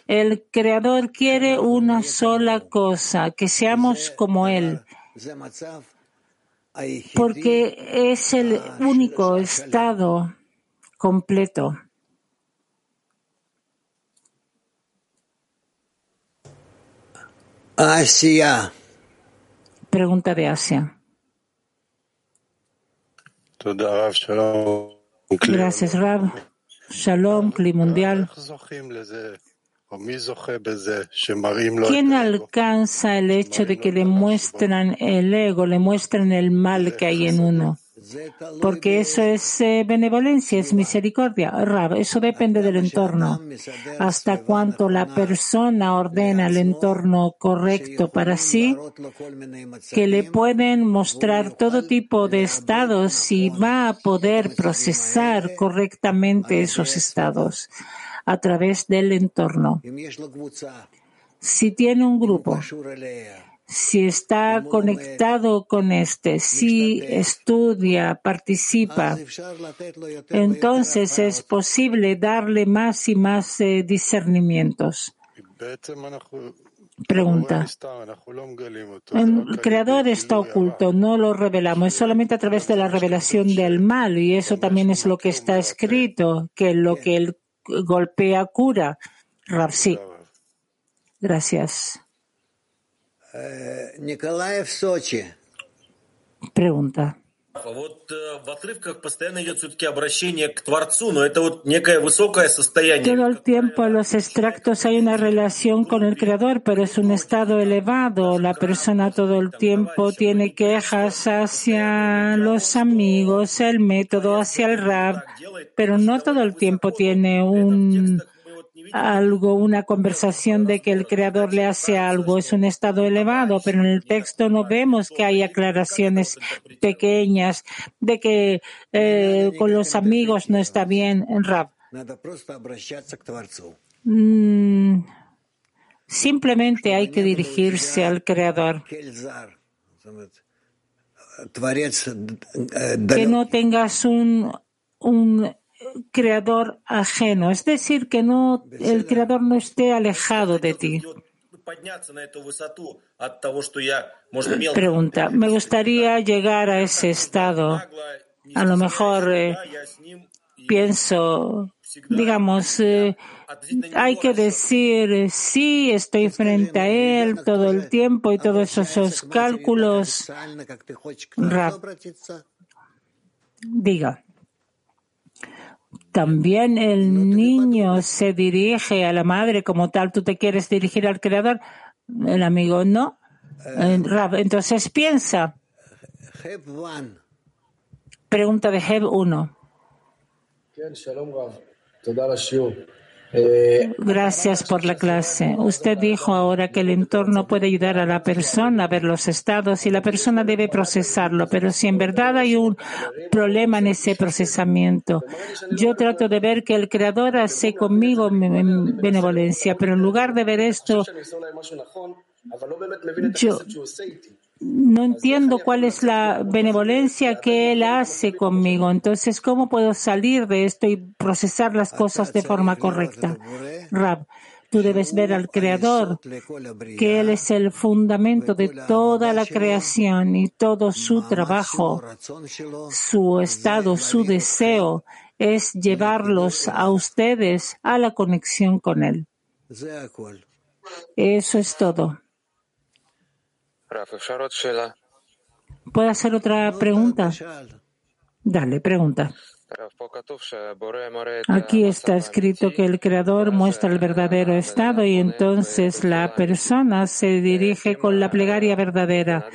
El creador quiere una sola cosa, que seamos como él. Porque es el único estado completo. Asia. Pregunta de Asia. Gracias, Rab. Shalom, Cli Mundial. ¿Quién alcanza el hecho de que le muestran el ego, le muestran el mal que hay en uno? Porque eso es eh, benevolencia, es misericordia. Rab, eso depende del entorno. Hasta cuánto la persona ordena el entorno correcto para sí, que le pueden mostrar todo tipo de estados y va a poder procesar correctamente esos estados a través del entorno. Si tiene un grupo si está conectado con este, si estudia, participa, entonces es posible darle más y más eh, discernimientos. Pregunta. El creador está oculto, no lo revelamos, es solamente a través de la revelación del mal y eso también es lo que está escrito, que lo que él golpea cura. sí. Gracias. Николаев, Сочи. Pregunta. Todo el tiempo en los extractos hay una relación con el Creador, pero es un estado elevado. La persona todo el tiempo tiene quejas hacia los amigos, el método, hacia el rap, pero no todo el tiempo tiene un algo, una conversación de que el creador le hace algo. Es un estado elevado, pero en el texto no vemos que hay aclaraciones pequeñas de que eh, con los amigos no está bien en rap. Mm, simplemente hay que dirigirse al creador. Que no tengas un, un creador ajeno, es decir, que no, el creador no esté alejado de ti. Pregunta, me gustaría llegar a ese estado. A lo mejor eh, pienso, digamos, eh, hay que decir, sí, estoy frente a él todo el tiempo y todos esos cálculos. Diga también el niño se dirige a la madre como tal, tú te quieres dirigir al creador, el amigo no. Eh, entonces piensa. Pregunta de Heb 1. Gracias por la clase. Usted dijo ahora que el entorno puede ayudar a la persona a ver los estados y la persona debe procesarlo, pero si en verdad hay un problema en ese procesamiento, yo trato de ver que el Creador hace conmigo benevolencia, pero en lugar de ver esto, yo no entiendo cuál es la benevolencia que Él hace conmigo. Entonces, ¿cómo puedo salir de esto y procesar las cosas de forma correcta? Rab, tú debes ver al Creador, que Él es el fundamento de toda la creación y todo su trabajo, su estado, su deseo es llevarlos a ustedes a la conexión con Él. Eso es todo. ¿Puedo hacer otra pregunta? Dale, pregunta. Aquí está escrito que el Creador muestra el verdadero estado y entonces la persona se dirige con la plegaria verdadera.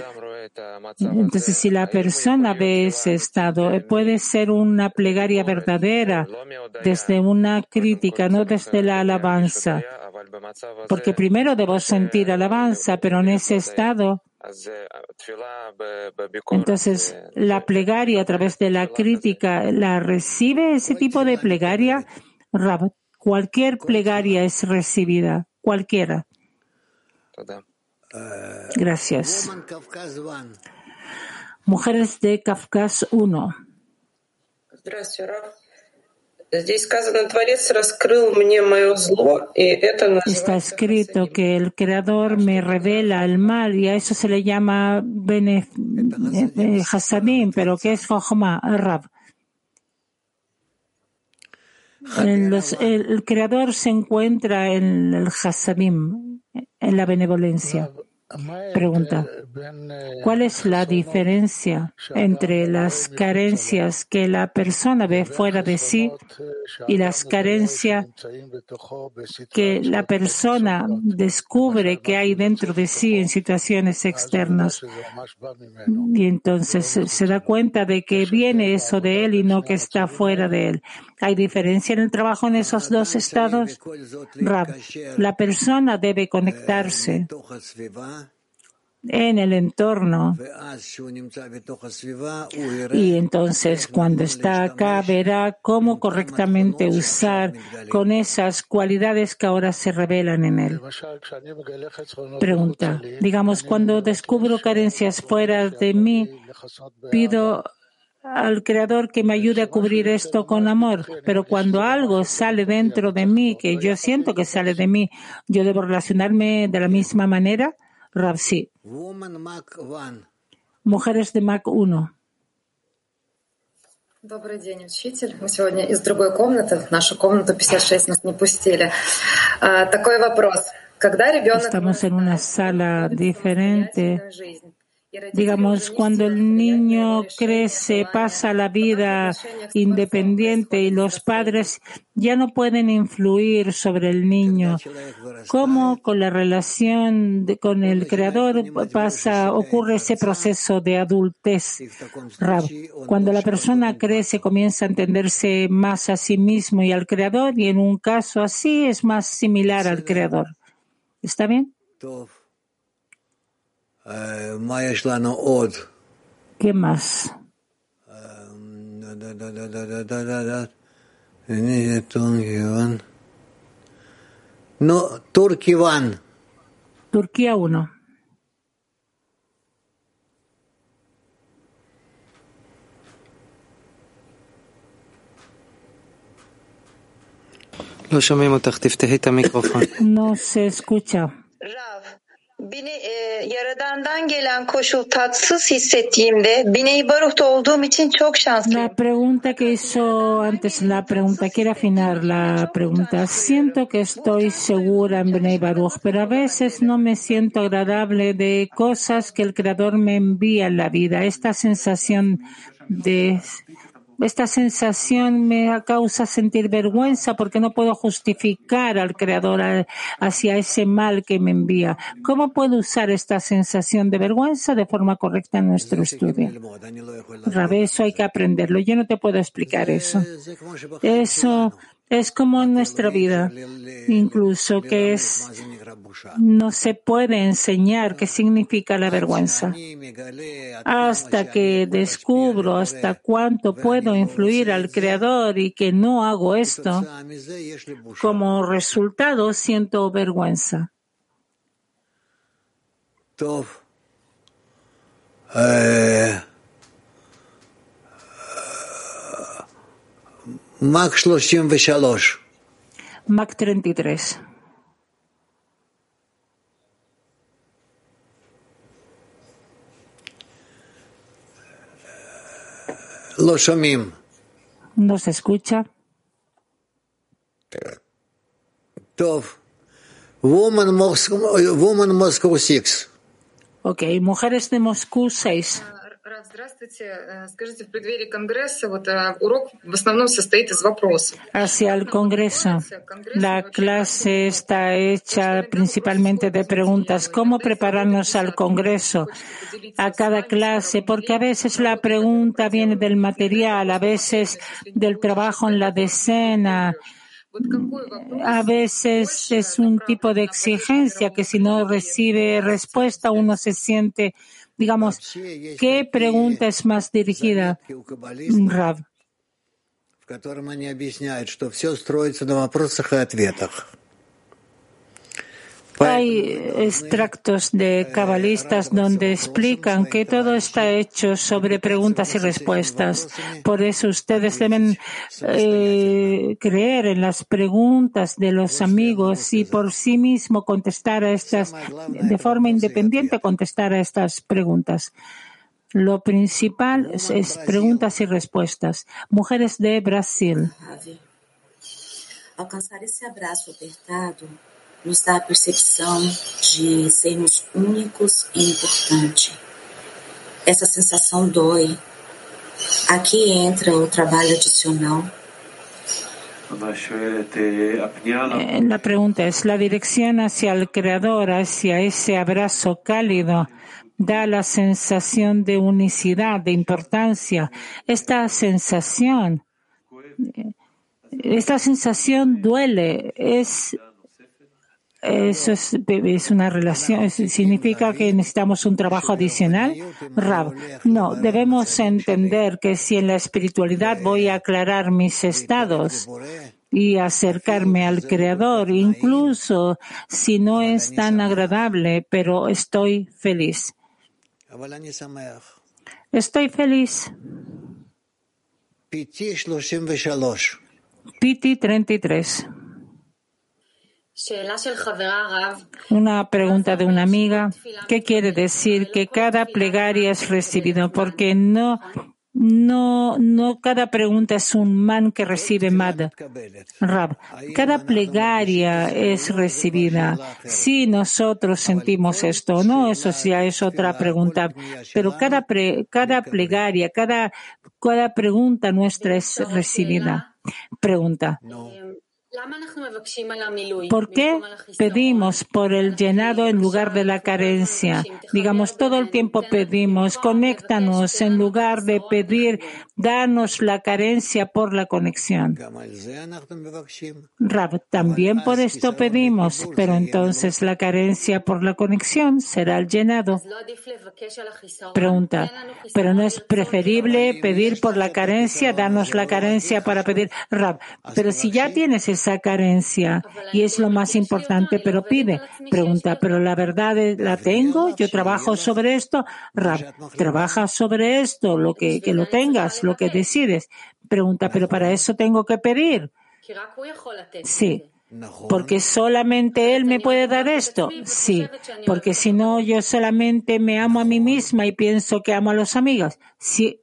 Entonces, si la persona ve ese estado, puede ser una plegaria verdadera desde una crítica, no desde la alabanza. Porque primero debo sentir alabanza, pero en ese estado entonces, la plegaria a través de la crítica, ¿la recibe ese tipo de plegaria? cualquier plegaria es recibida, cualquiera. Gracias. Mujeres de Kafkas 1. Está escrito que el Creador me revela el mal y a eso se le llama Hasadim, pero ¿qué es Jochma, Rab? el Creador se encuentra en el Hasadim, en la benevolencia. Pregunta, ¿cuál es la diferencia entre las carencias que la persona ve fuera de sí y las carencias que la persona descubre que hay dentro de sí en situaciones externas? Y entonces se da cuenta de que viene eso de él y no que está fuera de él. ¿Hay diferencia en el trabajo en esos dos estados? la persona debe conectarse en el entorno. Y entonces cuando está acá verá cómo correctamente usar con esas cualidades que ahora se revelan en él. Pregunta, digamos, cuando descubro carencias fuera de mí, pido al Creador que me ayude a cubrir esto con amor. Pero cuando algo sale dentro de mí, que yo siento que sale de mí, yo debo relacionarme de la misma manera. Ravsi. Mujeres de Mac 1. Добрый день, учитель. Мы сегодня из другой комнаты. В нашу комнату 56 нас не пустили. Такой вопрос. Когда ребенок... Estamos en una sala diferente. Digamos, cuando el niño crece, pasa la vida independiente y los padres ya no pueden influir sobre el niño. ¿Cómo con la relación con el creador pasa, ocurre ese proceso de adultez? Cuando la persona crece, comienza a entenderse más a sí mismo y al creador y en un caso así es más similar al creador. ¿Está bien? ¿Qué más? No, Turquía Turquía 1. No se escucha. E, Biney. La pregunta que hizo antes la pregunta, quiero afinar la pregunta. Siento que estoy segura en Binei Baruch, pero a veces no me siento agradable de cosas que el Creador me envía en la vida. Esta sensación de esta sensación me causa sentir vergüenza porque no puedo justificar al Creador hacia ese mal que me envía. ¿Cómo puedo usar esta sensación de vergüenza de forma correcta en nuestro estudio? Rabé, eso hay que aprenderlo. Yo no te puedo explicar eso. Eso es como en nuestra vida, incluso que es, no se puede enseñar qué significa la vergüenza. Hasta que descubro hasta cuánto puedo influir al Creador y que no hago esto, como resultado siento vergüenza. Eh, Mac 33. Mac 33. Lo shomim. No se escucha. Tov. Woman Moscow, Woman Moscow 6. Ok, mujeres de Moscú 6. Hacia el Congreso. La clase está hecha principalmente de preguntas. ¿Cómo prepararnos al Congreso? A cada clase, porque a veces la pregunta viene del material, a veces del trabajo en la decena. A veces es un tipo de exigencia que si no recibe respuesta uno se siente Digamos, ¿qué pregunta es más dirigida, Rav? Hay extractos de cabalistas donde explican que todo está hecho sobre preguntas y respuestas. Por eso ustedes deben eh, creer en las preguntas de los amigos y por sí mismo contestar a estas, de forma independiente contestar a estas preguntas. Lo principal es, es preguntas y respuestas. Mujeres de Brasil. Alcanzar ese abrazo apertado nos dá a percepção de sermos únicos e importantes. Essa sensação dói. Aqui entra o trabalho adicional. La pregunta es, la dirección hacia el Creador, hacia ese abrazo cálido, da la sensación de unicidad, de importancia. Esta sensación, esta sensación duele, es eso es, una relación, significa que necesitamos un trabajo adicional. Rab, no, debemos entender que si en la espiritualidad voy a aclarar mis estados y acercarme al Creador, incluso si no es tan agradable, pero estoy feliz. Estoy feliz. Piti 33. Una pregunta de una amiga. ¿Qué quiere decir que cada plegaria es recibida? Porque no, no, no cada pregunta es un man que recibe mad. Rab, cada plegaria es recibida. Si nosotros sentimos esto no, eso ya es otra pregunta. Pero cada, cada plegaria, cada, cada pregunta nuestra es recibida. Pregunta. ¿Por qué pedimos por el llenado en lugar de la carencia? Digamos, todo el tiempo pedimos, conéctanos en lugar de pedir, danos la carencia por la conexión. Rab, también por esto pedimos, pero entonces la carencia por la conexión será el llenado. Pregunta, pero no es preferible pedir por la carencia, darnos la carencia para pedir Rab. Pero si ya tienes esa carencia y es lo más importante, pero pide. Pregunta, pero la verdad la tengo, yo trabajo sobre esto. Rab, trabaja sobre esto, lo que, que lo tengas, lo que decides. Pregunta, pero para eso tengo que pedir. Sí. Porque solamente Él me puede dar esto. Sí. Porque si no, yo solamente me amo a mí misma y pienso que amo a los amigos. Sí.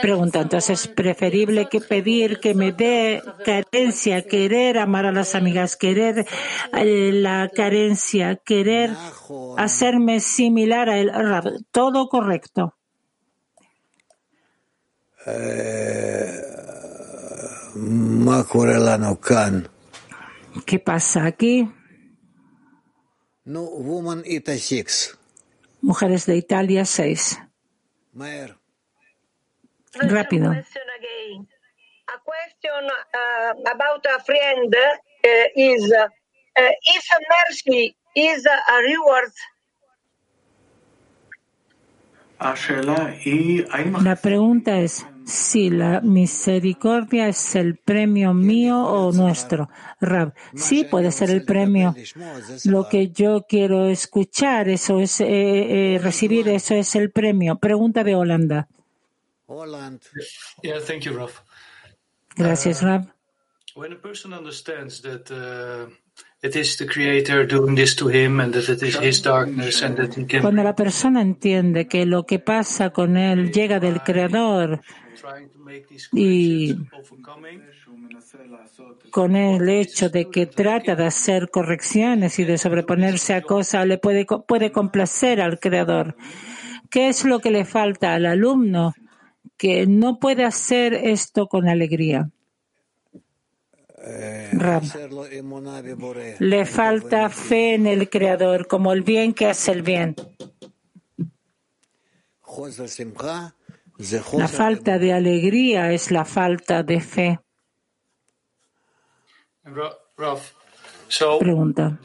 Pregunta, entonces, preferible que pedir que me dé carencia, querer amar a las amigas, querer eh, la carencia, querer hacerme similar a él. Todo correcto. Eh, ¿Qué pasa aquí? Mujeres de Italia 6. Rápido. A question uh, about a friend uh, is uh, if mercy is a reward. La pregunta es si la misericordia es el premio mío o nuestro. Rab, sí puede ser el premio. Lo que yo quiero escuchar, eso es eh, eh, recibir, eso es el premio. Pregunta de Holanda. Gracias, Rab. Cuando la persona entiende que lo que pasa con él llega del Creador y con el hecho de que trata de hacer correcciones y de sobreponerse a cosas, le puede, puede complacer al Creador. ¿Qué es lo que le falta al alumno que no puede hacer esto con alegría? Rab. Le falta fe en el Creador, como el bien que hace el bien. La falta de alegría es la falta de fe. Pregunta.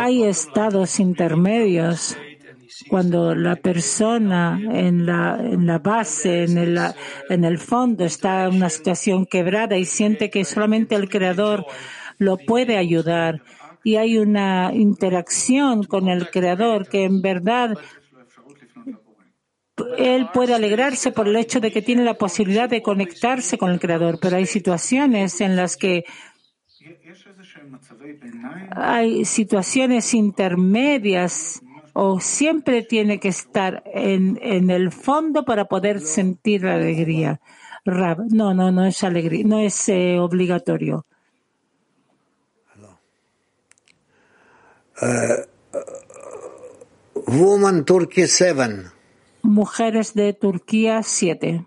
Hay estados intermedios cuando la persona en la, en la base, en el, en el fondo, está en una situación quebrada y siente que solamente el Creador lo puede ayudar y hay una interacción con el Creador que en verdad él puede alegrarse por el hecho de que tiene la posibilidad de conectarse con el Creador, pero hay situaciones en las que hay situaciones intermedias o siempre tiene que estar en, en el fondo para poder sentir la alegría. no, no, no es alegría, no es eh, obligatorio. Uh, woman Turkey 7. Mujeres de Turquía 7.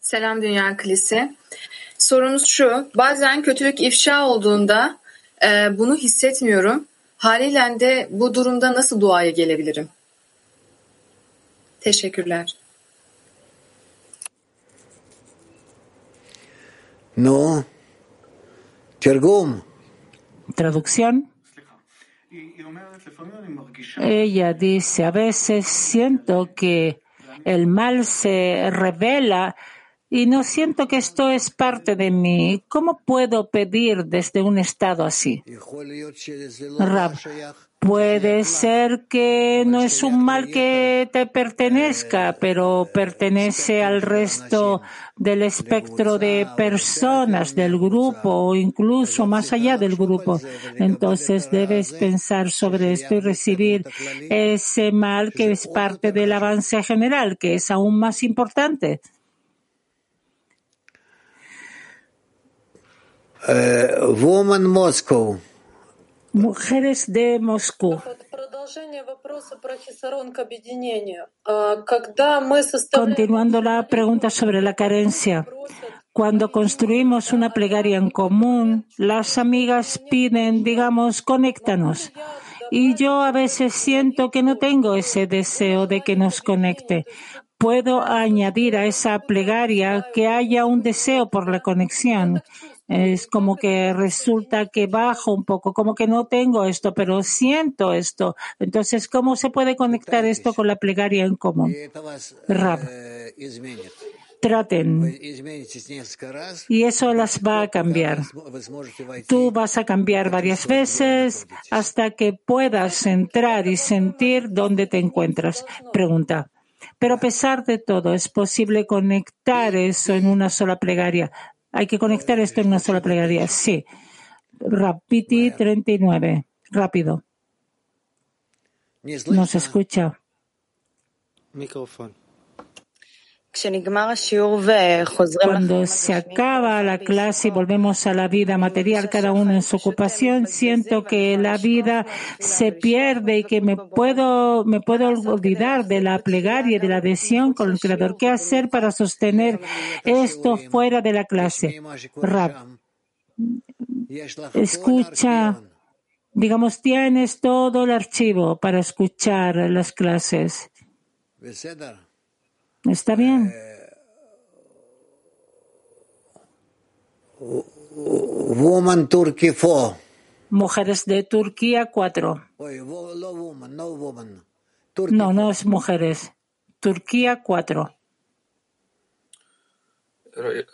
Selam Dünya Kilise. Sorumuz şu, bazen kötülük ifşa olduğunda e, bunu hissetmiyorum. Haliyle de bu durumda nasıl duaya gelebilirim? Teşekkürler. No. Tergum. Traducción. Ella dice, a veces siento que el mal se revela y no siento que esto es parte de mí. ¿Cómo puedo pedir desde un estado así? Rab, puede ser que no es un mal que te pertenezca, pero pertenece al resto del espectro de personas del grupo o incluso más allá del grupo. Entonces debes pensar sobre esto y recibir ese mal que es parte del avance general, que es aún más importante. Uh, woman Moscow. Mujeres de Moscú. Continuando la pregunta sobre la carencia. Cuando construimos una plegaria en común, las amigas piden, digamos, conéctanos. Y yo a veces siento que no tengo ese deseo de que nos conecte. Puedo añadir a esa plegaria que haya un deseo por la conexión es como que resulta que bajo un poco, como que no tengo esto, pero siento esto. Entonces, ¿cómo se puede conectar esto con la plegaria en común? Rab. Traten. Y eso las va a cambiar. Tú vas a cambiar varias veces hasta que puedas entrar y sentir dónde te encuentras. Pregunta. Pero a pesar de todo, ¿es posible conectar eso en una sola plegaria? Hay que conectar esto en una sola plegaria. Sí. Rapiti 39. Rápido. No se escucha. Micrófono. Cuando se acaba la clase y volvemos a la vida material, cada uno en su ocupación, siento que la vida se pierde y que me puedo, me puedo olvidar de la plegaria, de la adhesión con el Creador. ¿Qué hacer para sostener esto fuera de la clase? Rab, escucha, digamos, tienes todo el archivo para escuchar las clases. Está bien. Woman Turkey 4. Mujeres de Turquía 4. No, no es mujeres. Turquía 4. Her.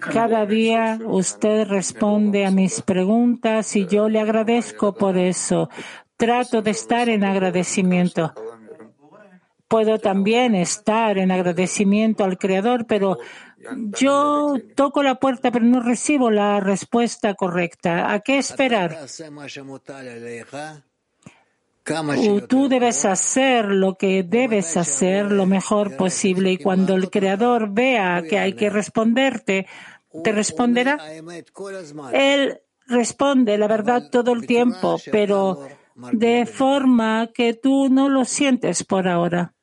Cada día usted responde a mis preguntas y yo le agradezco por eso. Trato de estar en agradecimiento. Puedo también estar en agradecimiento al Creador, pero yo toco la puerta, pero no recibo la respuesta correcta. ¿A qué esperar? Tú debes hacer lo que debes hacer lo mejor posible y cuando el Creador vea que hay que responderte, te responderá. Él responde la verdad todo el tiempo, pero de forma que tú no lo sientes por ahora.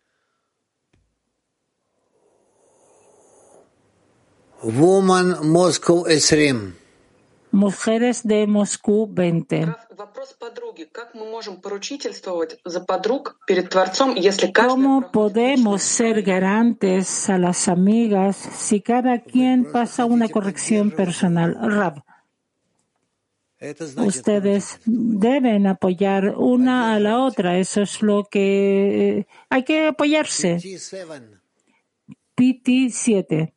Woman Moscow Esrim. Mujeres de Moscú 20. ¿Cómo podemos ser garantes a las amigas si cada quien pasa una corrección personal? Rab. Ustedes deben apoyar una a la otra. Eso es lo que hay que apoyarse. PT 7.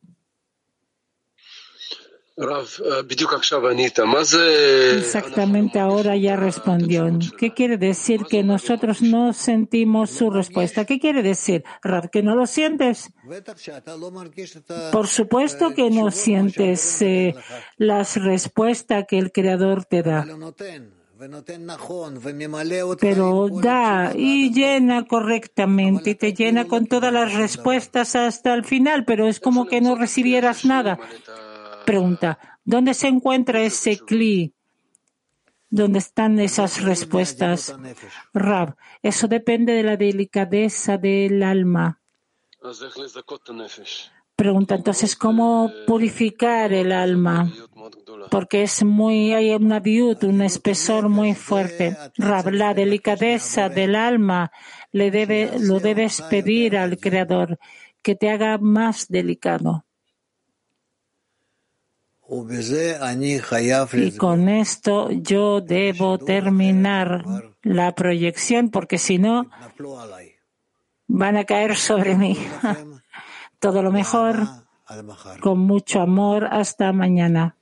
Exactamente ahora ya respondió. ¿Qué quiere decir que nosotros no sentimos su respuesta? ¿Qué quiere decir, Rav, que no lo sientes? Por supuesto que no sientes eh, las respuestas que el Creador te da. Pero da y llena correctamente y te llena con todas las respuestas hasta el final, pero es como que no recibieras nada. Pregunta, ¿dónde se encuentra ese cli? ¿Dónde están esas respuestas? Rab, eso depende de la delicadeza del alma. Pregunta entonces, ¿cómo purificar el alma? Porque es muy, hay una viud, un espesor muy fuerte. Rab, la delicadeza del alma le debe, lo debes pedir al Creador que te haga más delicado. Y con esto yo debo terminar la proyección porque si no van a caer sobre mí. Todo lo mejor, con mucho amor, hasta mañana.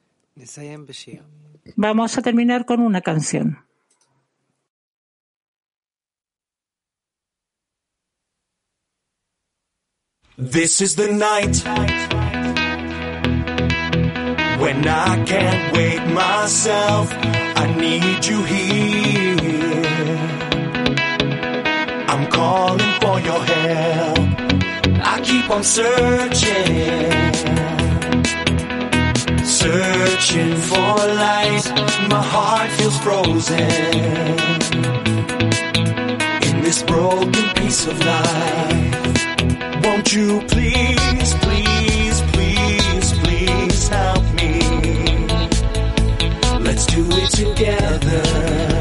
Vamos a terminar con una canción. This is the night. When I can't wait myself. I need you here. I'm calling for your help. I keep on searching, searching for light. My heart feels frozen in this broken piece of life. Won't you please, please, Let's do it together.